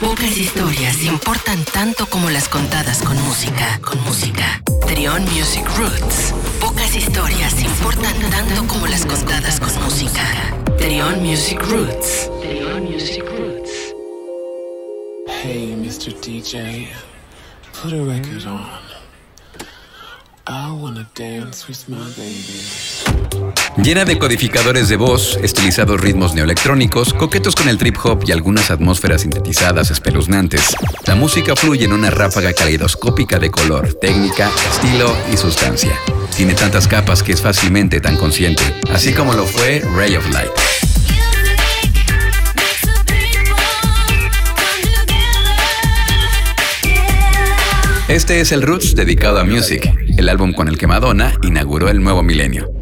Pocas historias importan tanto como las contadas con música, con música. Trion Music Roots. Pocas historias importan tanto como las contadas con música. Trion Music Roots. Trion Music Roots. Hey, Mr. DJ, put a record on. Llena de codificadores de voz, estilizados ritmos neoelectrónicos, coquetos con el trip hop y algunas atmósferas sintetizadas espeluznantes, la música fluye en una ráfaga caleidoscópica de color, técnica, estilo y sustancia. Tiene tantas capas que es fácilmente tan consciente, así como lo fue Ray of Light. Este es el Roots dedicado a Music, el álbum con el que Madonna inauguró el nuevo milenio.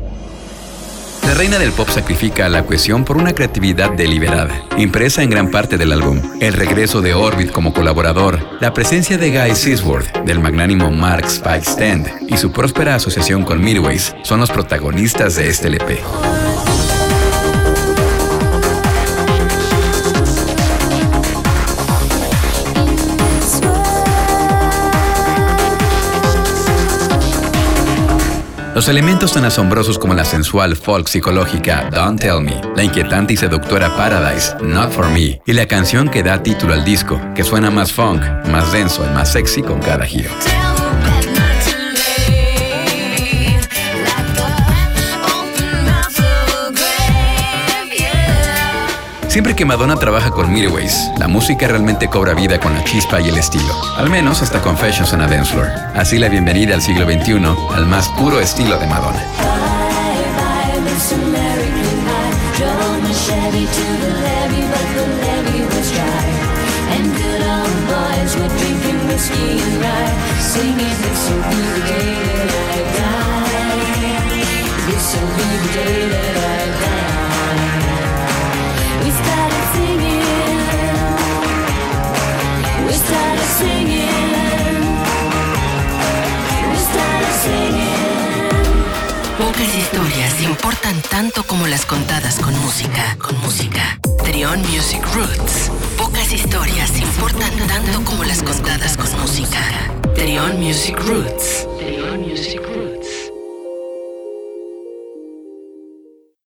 La reina del pop sacrifica la cohesión por una creatividad deliberada, impresa en gran parte del álbum. El regreso de Orbit como colaborador, la presencia de Guy Seasworth, del magnánimo Mark Spike Stand y su próspera asociación con Midways son los protagonistas de este LP. Los elementos tan asombrosos como la sensual folk psicológica Don't Tell Me, la inquietante y seductora Paradise, Not For Me, y la canción que da título al disco, que suena más funk, más denso y más sexy con cada giro. Siempre que Madonna trabaja con Midways, la música realmente cobra vida con la chispa y el estilo. Al menos hasta Confessions on a Dance Floor. Así la bienvenida al siglo XXI, al más puro estilo de Madonna. Pocas historias importan tanto como las contadas con música, con música. Trion Music Roots. Pocas historias importan tanto como las contadas con música. Trion Music Roots.